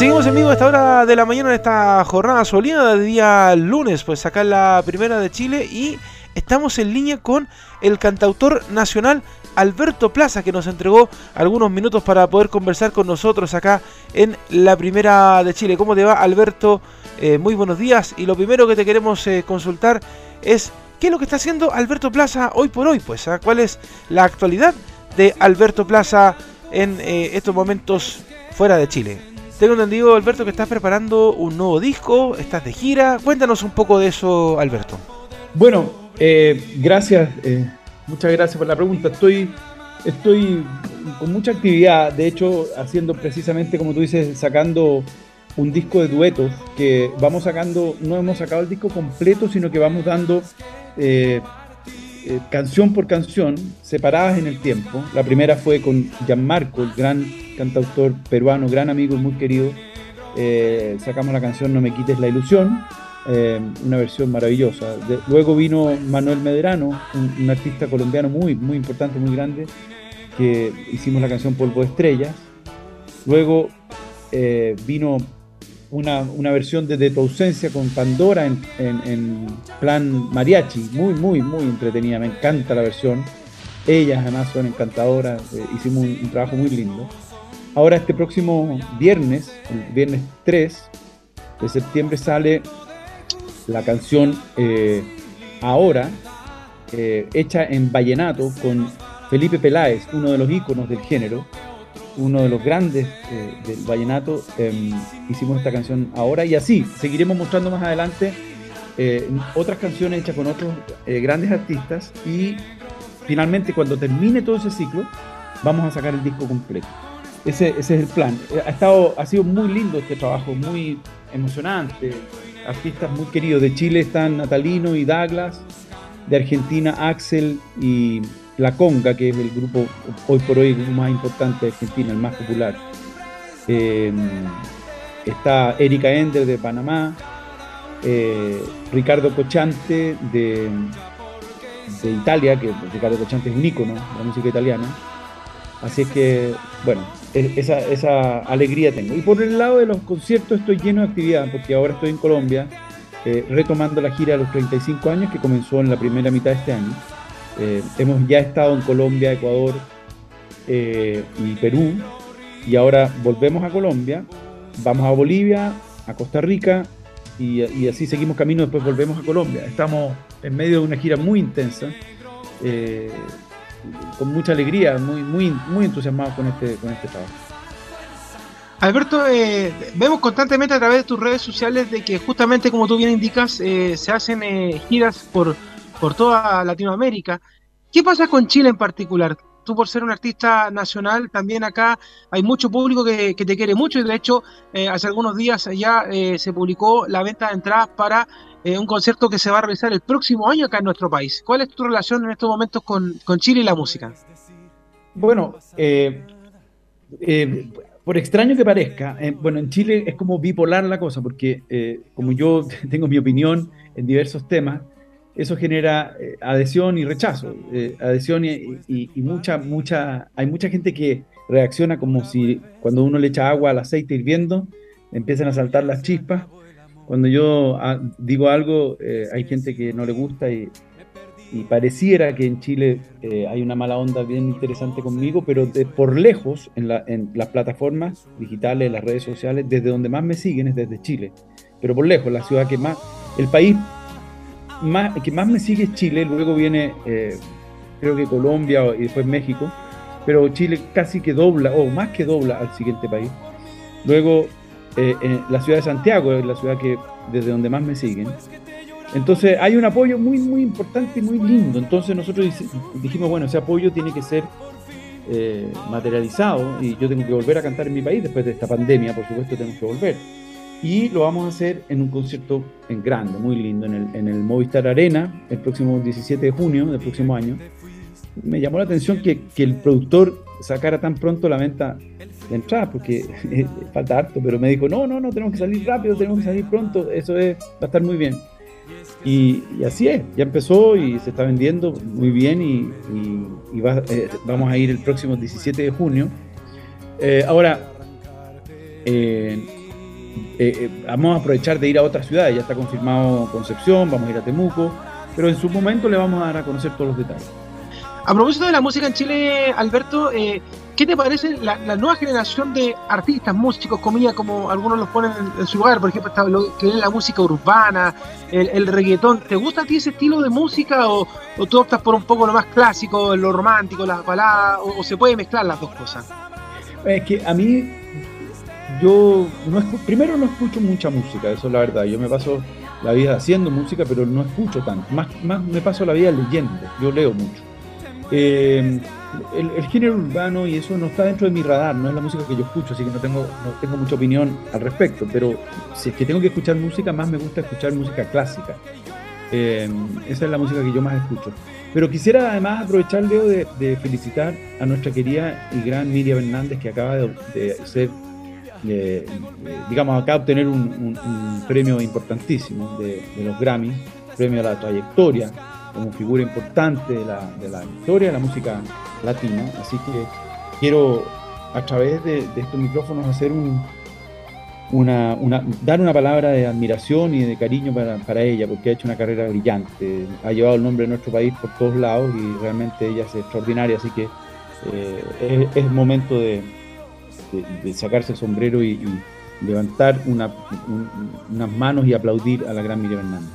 seguimos en vivo a esta hora de la mañana en esta jornada soleada de día lunes, pues acá en la primera de Chile y estamos en línea con el cantautor nacional Alberto Plaza que nos entregó algunos minutos para poder conversar con nosotros acá en la primera de Chile. ¿Cómo te va Alberto? Eh, muy buenos días y lo primero que te queremos eh, consultar es qué es lo que está haciendo Alberto Plaza hoy por hoy, pues ¿ah? cuál es la actualidad de Alberto Plaza en eh, estos momentos fuera de Chile. Tengo entendido, Alberto, que estás preparando un nuevo disco, estás de gira. Cuéntanos un poco de eso, Alberto. Bueno, gracias, muchas gracias por la pregunta. Estoy, estoy con mucha actividad, de hecho, haciendo precisamente, como tú dices, sacando un disco de duetos que vamos sacando, no hemos sacado el disco completo, sino que vamos dando eh, eh, canción por canción, separadas en el tiempo. La primera fue con Gianmarco, el gran cantautor peruano, gran amigo y muy querido. Eh, sacamos la canción No me quites la ilusión, una versión maravillosa. luego vino Manuel Medrano, un, artista colombiano muy, muy importante, muy grande, que hicimos la canción Polvo de Estrellas. Luego vino una, una, versión de, de, tu ausencia con Pandora en, en, plan mariachi, muy, muy, muy entretenida, me encanta la versión. Ellas además son encantadoras, eh, hicimos un, trabajo muy lindo. Ahora este próximo viernes, el viernes 3 de septiembre sale la canción eh, Ahora, eh, hecha en vallenato con Felipe Peláez, uno de los íconos del género uno de los grandes eh, del vallenato, em, hicimos esta canción ahora y así seguiremos mostrando más adelante eh, otras canciones hechas con otros eh, grandes artistas y finalmente cuando termine todo ese ciclo vamos a sacar el disco completo. Ese, es el plan. Ha, estado, ha sido muy lindo este trabajo, muy emocionante. Artistas muy queridos. De Chile están Natalino y Douglas, de Argentina Axel y la Conga, que es el grupo hoy por hoy más importante de Argentina, el más popular. Eh, está Erika Ender de Panamá, eh, Ricardo Cochante de, de Italia, que Ricardo Cochante es un ícono de la música italiana. Así es que, bueno, esa, alegría tengo. Y por el lado de los conciertos estoy lleno de actividad, porque ahora estoy en Colombia, eh, retomando la gira de los 35 años que comenzó en la primera mitad de este año. Eh, hemos ya estado en Colombia, Ecuador eh, y Perú y ahora volvemos a Colombia, vamos a Bolivia, a Costa Rica y, así seguimos camino, después volvemos a Colombia. Estamos en medio de una gira muy intensa, eh, con mucha alegría, muy, muy, muy entusiasmados con este, con este trabajo. Alberto, vemos constantemente a través de tus redes sociales de que justamente como tú bien indicas, se hacen giras por, por toda Latinoamérica. ¿Qué pasa con Chile en particular? Tú por ser un artista nacional, también acá hay mucho público que, te quiere mucho y de hecho eh, hace algunos días ya eh, se publicó la venta de entradas para eh, un concierto que se va a realizar el próximo año acá en nuestro país. ¿Cuál es tu relación en estos momentos con, Chile y la música? Bueno, por extraño que parezca, bueno, en Chile es como bipolar la cosa, porque como yo tengo mi opinión en diversos temas, eso genera eh, adhesión y rechazo. Eh, adhesión y, mucha, mucha, hay mucha gente que reacciona como si cuando uno le echa agua al aceite hirviendo, empiezan a saltar las chispas. Cuando yo ah, digo algo, eh, hay gente que no le gusta y, pareciera que en Chile hay una mala onda bien interesante conmigo, pero por lejos, en, en las plataformas digitales, las redes sociales, desde donde más me siguen es desde Chile. Pero por lejos, la ciudad que más, el país que más me sigue es Chile, luego viene eh, creo que Colombia y después México, pero Chile casi que dobla, o más que dobla al siguiente país. Luego eh, la ciudad de Santiago es la ciudad que desde donde más me siguen. Entonces hay un apoyo muy, muy importante y muy lindo. Entonces nosotros dijimos, bueno, ese apoyo tiene que ser eh, materializado y yo tengo que volver a cantar en mi país después de esta pandemia, por supuesto tengo que volver y lo vamos a hacer en un concierto en grande, muy lindo, en el, en el Movistar Arena, el próximo 17 de junio del próximo año. Me llamó la atención que, que el productor sacara tan pronto la venta de entradas, porque falta harto, pero me dijo, no, no, no, tenemos que salir rápido, tenemos que salir pronto, eso es, va a estar muy bien. Y, así es, ya empezó y se está vendiendo muy bien y, y, eh, vamos a ir el próximo 17 de junio. Eh, ahora, eh, vamos a aprovechar de ir a otras ciudades, ya está confirmado Concepción, vamos a ir a Temuco, pero en su momento le vamos a dar a conocer todos los detalles. A propósito de la música en Chile, Alberto, eh, ¿qué te parece la, nueva generación de artistas, músicos, comillas, como algunos los ponen en, su lugar? Por ejemplo, está lo que es la música urbana, el, reggaetón. ¿Te gusta a ti ese estilo de música o, tú optas por un poco lo más clásico, lo romántico, las baladas, o, se puede mezclar las dos cosas? Es que a mí, yo primero no escucho mucha música, eso es la verdad. Yo me paso la vida haciendo música, pero no escucho tanto. Más, más me paso la vida leyendo, yo leo mucho. Eh, el, género urbano y eso no está dentro de mi radar, no es la música que yo escucho, así que no tengo, no tengo mucha opinión al respecto, pero si es que tengo que escuchar música, más me gusta escuchar música clásica. Eh, esa es la música que yo más escucho. Pero quisiera además aprovechar, Leo, de, felicitar a nuestra querida y gran Miriam Hernández, que acaba de, ser, digamos, acaba de obtener un, premio importantísimo de, los Grammy, premio a la trayectoria como figura importante de la, historia de la música latina. Así que quiero a través de, estos micrófonos hacer un, una, dar una palabra de admiración y de cariño para, ella, porque ha hecho una carrera brillante, ha llevado el nombre de nuestro país por todos lados y realmente ella es extraordinaria, así que eh, es, momento de, de, sacarse el sombrero y, levantar una, unas manos y aplaudir a la gran Miriam Hernández.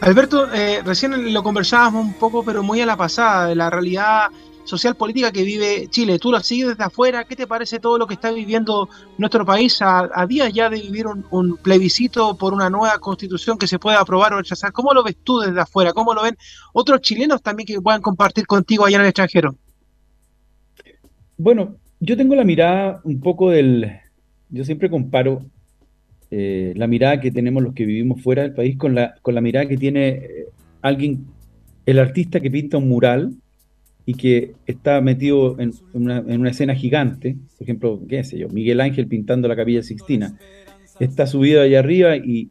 Alberto, eh, recién lo conversábamos un poco, pero muy a la pasada, de la realidad social política que vive Chile. Tú lo sigues desde afuera. ¿Qué te parece todo lo que está viviendo nuestro país a, días ya de vivir un, plebiscito por una nueva constitución que se pueda aprobar o rechazar? ¿Cómo lo ves tú desde afuera? ¿Cómo lo ven otros chilenos también que puedan compartir contigo allá en el extranjero? Bueno, yo tengo la mirada un poco del... Yo siempre comparo eh, la mirada que tenemos los que vivimos fuera del país con la, con la mirada que tiene eh, alguien, el artista que pinta un mural y que está metido en una, escena gigante, por ejemplo, qué sé yo, Miguel Ángel pintando la capilla Sixtina, está subido allá arriba y,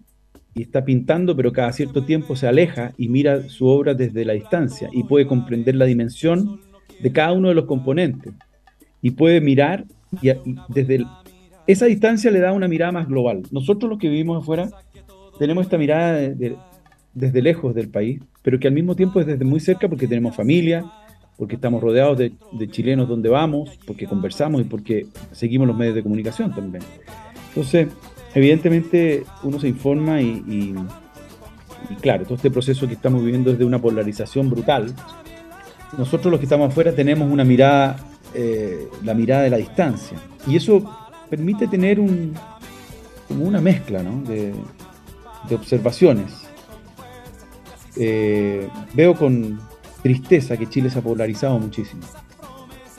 y está pintando, pero cada cierto tiempo se aleja y mira su obra desde la distancia y puede comprender la dimensión de cada uno de los componentes y puede mirar y, desde esa distancia le da una mirada más global. Nosotros los que vivimos afuera tenemos esta mirada desde lejos del país, pero que al mismo tiempo es desde muy cerca porque tenemos familia, porque estamos rodeados de, chilenos donde vamos, porque conversamos y porque seguimos los medios de comunicación también. Entonces, evidentemente uno se informa y, claro, todo este proceso que estamos viviendo es de una polarización brutal. Nosotros los que estamos afuera tenemos una mirada, eh, la mirada de la distancia. Y eso permite tener un, como una mezcla de, observaciones. Eh, veo con tristeza que Chile se ha polarizado muchísimo.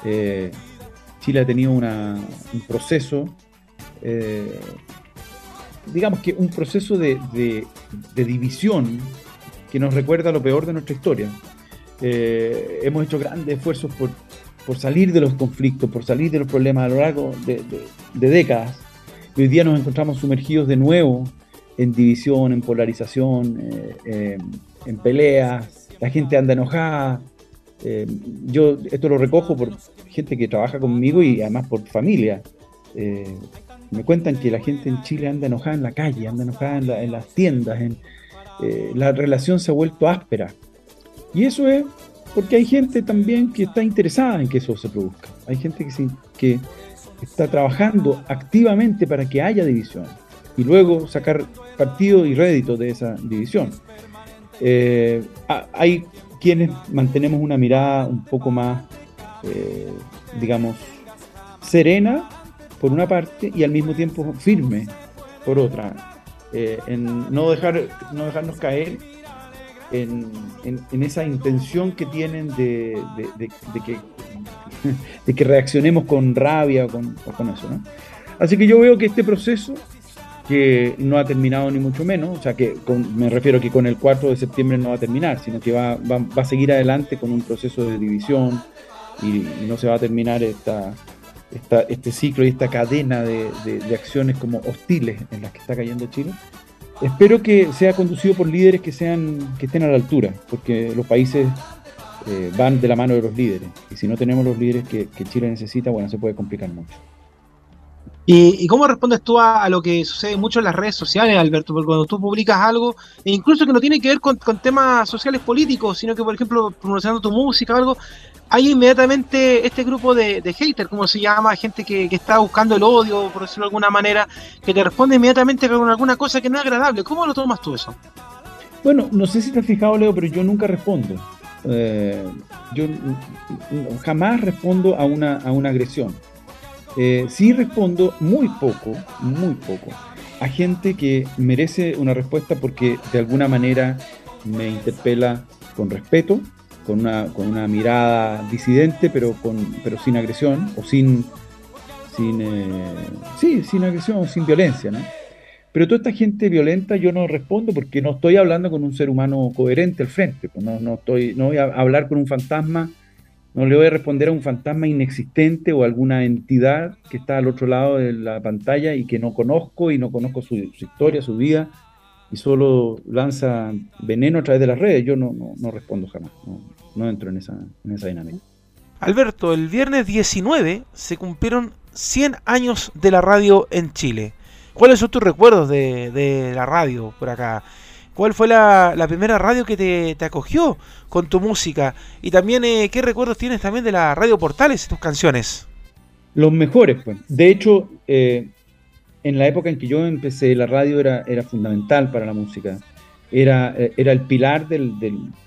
Eh, Chile ha tenido un proceso, digamos que un proceso de, división que nos recuerda lo peor de nuestra historia. hemos hecho grandes esfuerzos por por salir de los conflictos, por salir de los problemas a lo largo de, décadas. Y hoy día nos encontramos sumergidos de nuevo en división, en polarización, eh, eh, en peleas. La gente anda enojada. Eh, yo esto lo recojo por gente que trabaja conmigo y además por familia. me cuentan que la gente en Chile anda enojada en la calle, anda enojada en, en las tiendas. En, la relación se ha vuelto áspera. Y eso es porque hay gente también que está interesada en que eso se produzca. Hay gente que, está trabajando activamente para que haya división y luego sacar partido y rédito de esa división. Eh, hay quienes mantenemos una mirada un poco más, eh, digamos, serena por una parte y al mismo tiempo firme por otra, eh, en no, dejar, no dejarnos caer en, esa intención que tienen de, que, de que reaccionemos con rabia o con, eso. Así que yo veo que este proceso, que no ha terminado ni mucho menos, o sea, que me refiero que con el 4 de septiembre no va a terminar, sino que va, a seguir adelante con un proceso de división y, no se va a terminar esta, este ciclo y esta cadena de, de acciones como hostiles en las que está cayendo Chile espero que sea conducido por líderes que sean que estén a la altura, porque los países eh, van de la mano de los líderes. Y si no tenemos los líderes que, Chile necesita, bueno, se puede complicar mucho. ¿Y, cómo respondes tú a, lo que sucede mucho en las redes sociales, Alberto? Porque cuando tú publicas algo, e incluso que no tiene que ver con, temas sociales políticos, sino que, por ejemplo, promocionando tu música o algo, hay inmediatamente este grupo de, de haters, como se llama, gente que, está buscando el odio, por decirlo de alguna manera, que te responde inmediatamente con alguna cosa que no es agradable. ¿Cómo lo tomas tú eso? Bueno, no sé si te has fijado, Leo, pero yo nunca respondo. Eh, yo jamás respondo a una, a una agresión. Eh, sí respondo muy poco, muy poco, a gente que merece una respuesta porque de alguna manera me interpela con respeto, con una, con una mirada disidente, pero, con, pero sin agresión o sin, sin, eh, sí, sin agresión, sin violencia, ¿no? Pero toda esta gente violenta yo no respondo porque no estoy hablando con un ser humano coherente al frente. Pues no, no, estoy, no voy a hablar con un fantasma, no le voy a responder a un fantasma inexistente o alguna entidad que está al otro lado de la pantalla y que no conozco y no conozco su, historia, su vida y solo lanza veneno a través de las redes. Yo no, no, respondo jamás, no, entro en esa, en esa dinámica. Alberto, el viernes 19 se cumplieron 100 años de la radio en Chile. ¿Cuáles son tus recuerdos de, la radio por acá? ¿Cuál fue la, primera radio que te, acogió con tu música? Y también, eh, ¿qué recuerdos tienes también de la radio Portales y tus canciones? Los mejores, pues. De hecho, eh, en la época en que yo empecé, la radio era, era fundamental para la música. Era, eh, era el pilar de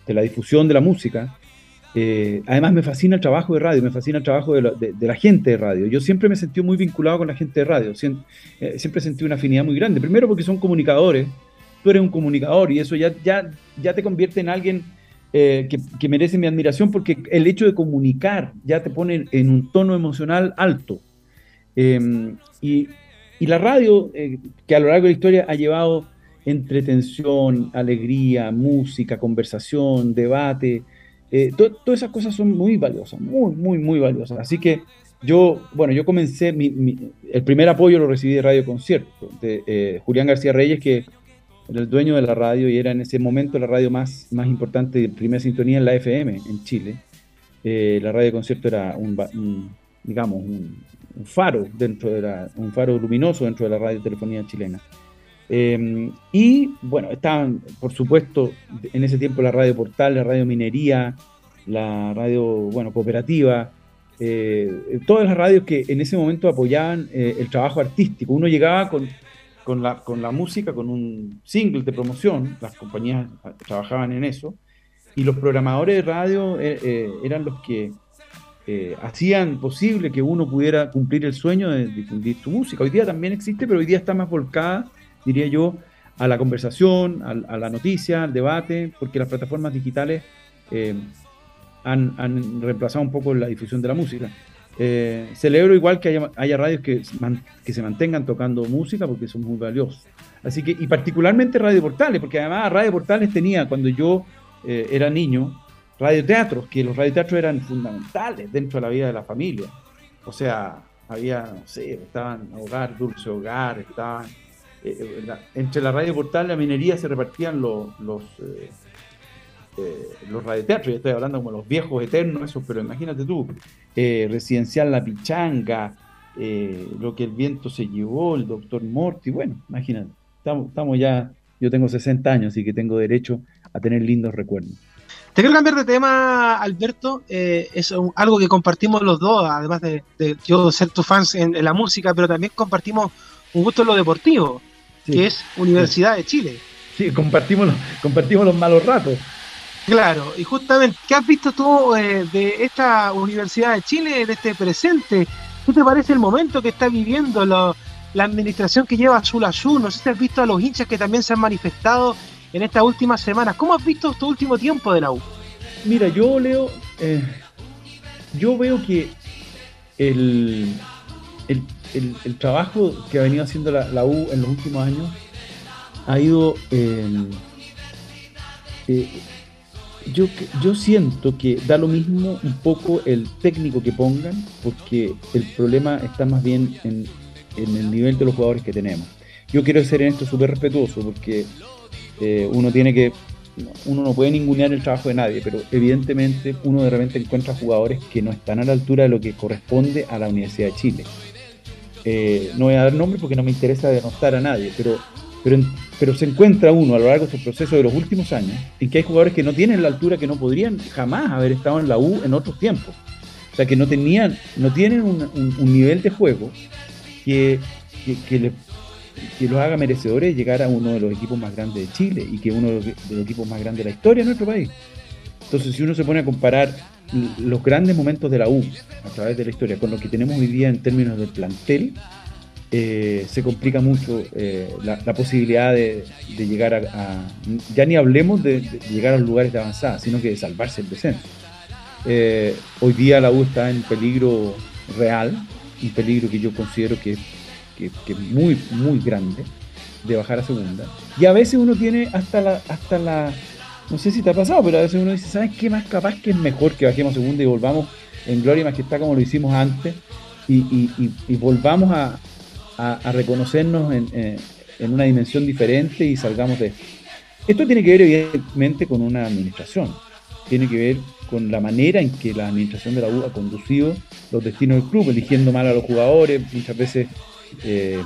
la difusión de la música. Eh, además me fascina el trabajo de radio, me fascina el trabajo de la, gente de radio. Yo siempre me sentido muy vinculado con la gente de radio, eh, siempre, sentido una afinidad muy grande. Primero porque son comunicadores, tú eres un comunicador y eso ya, ya, ya te convierte en alguien eh, que, merece mi admiración porque el hecho de comunicar ya te pone en un tono emocional alto. Em, y, y, la radio, que a lo largo de la historia ha llevado entretención, alegría, música, conversación, debate, eh, todas esas cosas son muy valiosas, muy, muy, muy valiosas. Así que yo, bueno, yo comencé, el primer apoyo lo recibí de Radio Concierto, de eh, Julián García Reyes, que era el dueño de la radio y era en ese momento la radio más, más importante de primera sintonía en la FM en Chile. Eh, la Radio Concierto era un, digamos, un, faro dentro de la, un faro luminoso dentro de la radio telefonía chilena. Em, y bueno, estaban, por supuesto, en ese tiempo la radio portal, la radio minería, la radio, bueno, cooperativa, eh, todas las radios que en ese momento apoyaban eh, el trabajo artístico. Uno llegaba con, con, la, con la música, con un single de promoción, las compañías trabajaban en eso, y los programadores de radio eh, eran los que hacían posible que uno pudiera cumplir el sueño de difundir su música. Hoy día también existe, pero hoy día está más volcada diría yo, a la conversación, a, la noticia, al debate, porque las plataformas digitales eh, han, reemplazado un poco la difusión de la música. Eh, celebro igual que haya, radios que, que, se mantengan tocando música porque son muy valiosos. Así que, y particularmente Radio Portales, porque además Radio Portales tenía, cuando yo eh, era niño, radioteatros, que los radioteatros eran fundamentales dentro de la vida de la familia. O sea, había, no sé, estaban Hogar, Dulce Hogar, estaban eh, eh, entre la radio portal y la minería se repartían los, los, eh, radioteatros, yo estoy hablando como los viejos eternos, esos, pero imagínate tú, Residencial La Pichanga, Lo que el viento se llevó, el doctor Morty, bueno, imagínate, estamos, estamos ya, yo tengo 60 años, así que tengo derecho a tener lindos recuerdos. Te quiero cambiar de tema, Alberto. es algo que compartimos los dos, además de, yo ser tu fans en, la música, pero también compartimos un gusto en lo deportivo que es Universidad de Chile. Sí, compartimos compartimos los malos ratos. Claro, y justamente, ¿qué has visto tú eh, de esta Universidad de Chile, de este presente? ¿Qué te parece el momento que está viviendo la administración que lleva Azul Azul? No sé si has visto a los hinchas que también se han manifestado en estas últimas semanas. ¿Cómo has visto este último tiempo de la U? Mira, yo leo, eh, yo veo que el, el, el, trabajo que ha venido haciendo la, U en los últimos años ha ido... Em, eh, yo, yo siento que da lo mismo un poco el técnico que pongan, porque el problema está más bien en, el nivel de los jugadores que tenemos. Yo quiero ser en esto súper respetuoso, porque eh, uno tiene que uno no puede ningunear el trabajo de nadie, pero evidentemente uno de repente encuentra jugadores que no están a la altura de lo que corresponde a la Universidad de Chile. eh, no voy a dar nombres porque no me interesa denostar a nadie, pero, pero, pero se encuentra uno a lo largo de este proceso de los últimos años en que hay jugadores que no tienen la altura que no podrían jamás haber estado en la U en otros tiempos. O sea, que no, tenían, no tienen un, nivel de juego que, que, los haga merecedores de llegar a uno de los equipos más grandes de Chile y que uno de los equipos más grandes de la historia de nuestro país. Entonces, si uno se pone a comparar los grandes momentos de la U a través de la historia con lo que tenemos hoy día en términos del plantel, eh, se complica mucho eh, la, posibilidad de, llegar a, Ya ni hablemos de, llegar a los lugares de avanzada, sino que de salvarse el descenso. Eh, hoy día la U está en peligro real, un peligro que yo considero que, que es muy, muy grande de bajar a segunda. Y a veces uno tiene hasta la, hasta la no sé si te ha pasado, pero a veces uno dice, ¿sabes qué más capaz que es mejor que bajemos segunda y volvamos en gloria y majestad como lo hicimos antes y, volvamos a, reconocernos en, una dimensión diferente y salgamos de esto? Esto tiene que ver evidentemente con una administración, tiene que ver con la manera en que la administración de la U ha conducido los destinos del club, eligiendo mal a los jugadores, muchas veces... Eh,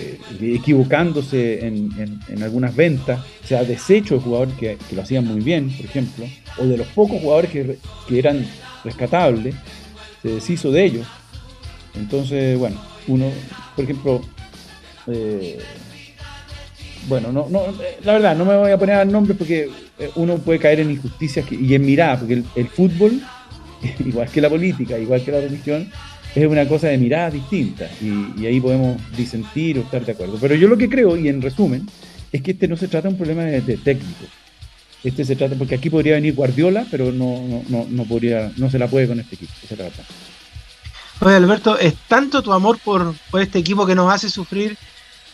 eh, equivocándose en, algunas ventas, o sea, desecho de jugadores que, lo hacían muy bien, por ejemplo, o de los pocos jugadores que, eran rescatables, se deshizo de ellos. Entonces, bueno, uno, por ejemplo, eh, bueno, no, no, la verdad, no me voy a poner al nombre porque uno puede caer en injusticias y en mirada, porque el fútbol, igual que la política, igual que la religión, es una cosa de mirada distinta y, ahí podemos disentir o estar de acuerdo. Pero yo lo que creo, y en resumen, es que este no se trata de un problema de, técnico. Este se trata, porque aquí podría venir Guardiola, pero no, no, no, podría, no se la puede con este equipo. Se trata. Oye, Alberto, es tanto tu amor por, por este equipo que nos hace sufrir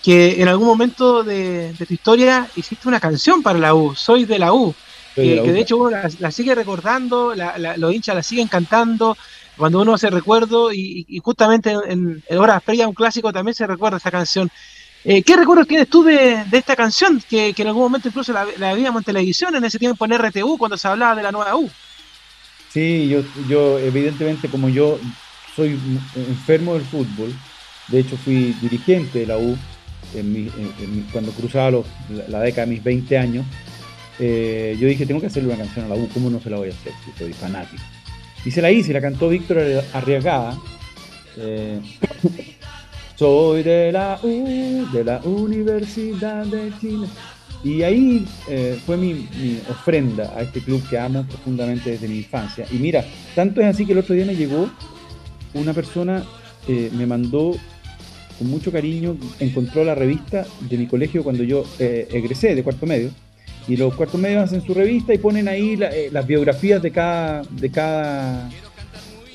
que en algún momento de, tu historia hiciste una canción para la U, Soy de la U, que, de hecho uno la, sigue recordando, los hinchas la siguen cantando, cuando uno hace recuerdo y, justamente en, horas previas un clásico también se recuerda esta canción. Eh, ¿Qué recuerdos tienes tú de, esta canción que, en algún momento incluso la, la, en televisión en ese tiempo en RTU cuando se hablaba de la nueva U? Sí, yo, yo evidentemente como yo soy enfermo del fútbol, de hecho fui dirigente de la U cuando cruzaba la, década de mis 20 años, eh, yo dije, tengo que hacerle una canción a la U, ¿cómo no se la voy a hacer si soy fanático? Y se la hice, la cantó Víctor Arriagada. Eh, soy de la U, de la Universidad de Chile. Y ahí eh, fue mi, ofrenda a este club que amo profundamente desde mi infancia. Y mira, tanto es así que el otro día me llegó una persona, eh, me mandó con mucho cariño, encontró la revista de mi colegio cuando yo egresé de cuarto medio y los cuartos medios hacen su revista y ponen ahí eh, las biografías de cada, de cada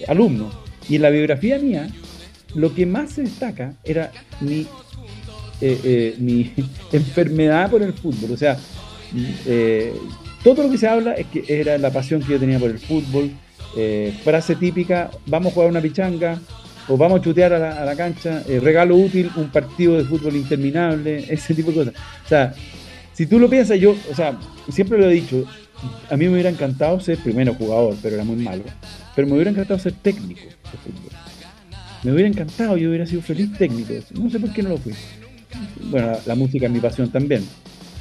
alumno. Y en la biografía mía, lo que más se destaca era mi, eh, eh, mi enfermedad por el fútbol. O sea, todo lo que se habla es que era la pasión que yo tenía por el fútbol. frase típica, vamos a jugar una pichanga, o vamos a chutear a la, a la cancha, regalo útil, un partido de fútbol interminable, ese tipo de cosas. O sea, si tú lo piensas, yo, o sea, siempre lo he dicho, a mí me hubiera encantado ser primero jugador, pero era muy malo, pero me hubiera encantado ser técnico de fútbol. Me hubiera encantado, yo hubiera sido feliz técnico. No sé por qué no lo fui. Bueno, la, música es mi pasión también.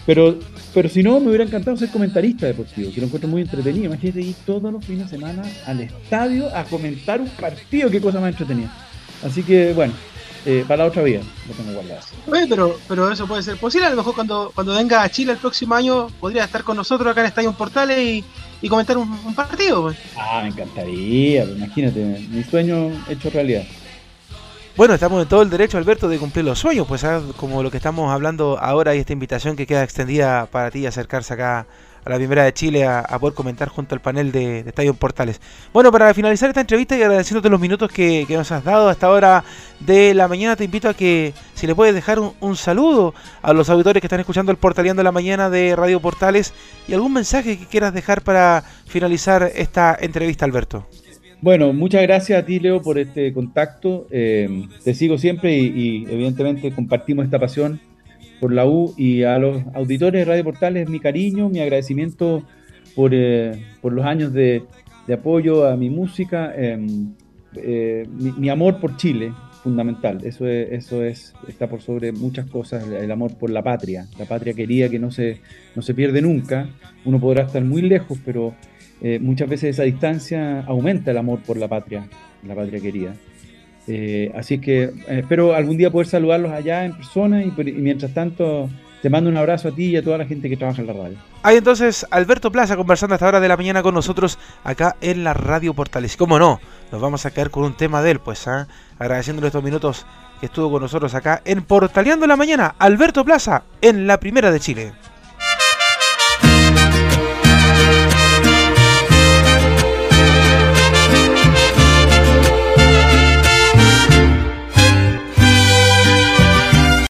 Pero, pero si no, me hubiera encantado ser comentarista deportivo, que lo encuentro muy entretenido. Imagínate ir todos los fines de semana al estadio a comentar un partido, qué cosa más entretenida. Así que, bueno, eh, para la otra vida lo tengo guardado. pero, pero eso puede ser posible. A lo mejor cuando, cuando venga a Chile el próximo año podría estar con nosotros acá en Estadio Portales y, y comentar un, partido. Pues. Ah, me encantaría, imagínate, mi sueño hecho realidad. Bueno, estamos en todo el derecho, Alberto, de cumplir los sueños, pues ah, como lo que estamos hablando ahora y esta invitación que queda extendida para ti acercarse acá a la primera de Chile a, poder comentar junto al panel de, Estadio Portales. Bueno, para finalizar esta entrevista y agradeciéndote los minutos que, nos has dado a esta hora de la mañana, te invito a que si le puedes dejar un, saludo a los auditores que están escuchando el Portaleando de la mañana de Radio Portales y algún mensaje que quieras dejar para finalizar esta entrevista, Alberto. Bueno, muchas gracias a ti, Leo, por este contacto. Eh, te sigo siempre y evidentemente compartimos esta pasión por la U y a los auditores de Radio Portales mi cariño, mi agradecimiento por, eh, los años de, apoyo a mi música, em, eh, mi, amor por Chile, fundamental. Eso es, eso es, está por sobre muchas cosas, el amor por la patria, la patria querida que no se, no se pierde nunca. Uno podrá estar muy lejos, pero eh, muchas veces esa distancia aumenta el amor por la patria, la patria querida. Eh, así que eh, espero algún día poder saludarlos allá en persona y, mientras tanto te mando un abrazo a ti y a toda la gente que trabaja en la radio. Hay entonces Alberto Plaza conversando hasta hora de la mañana con nosotros acá en la Radio Portales. Cómo no, nos vamos a caer con un tema de él, pues, ¿ah? agradeciéndole estos minutos que estuvo con nosotros acá en Portaleando la Mañana, Alberto Plaza, en la Primera de Chile.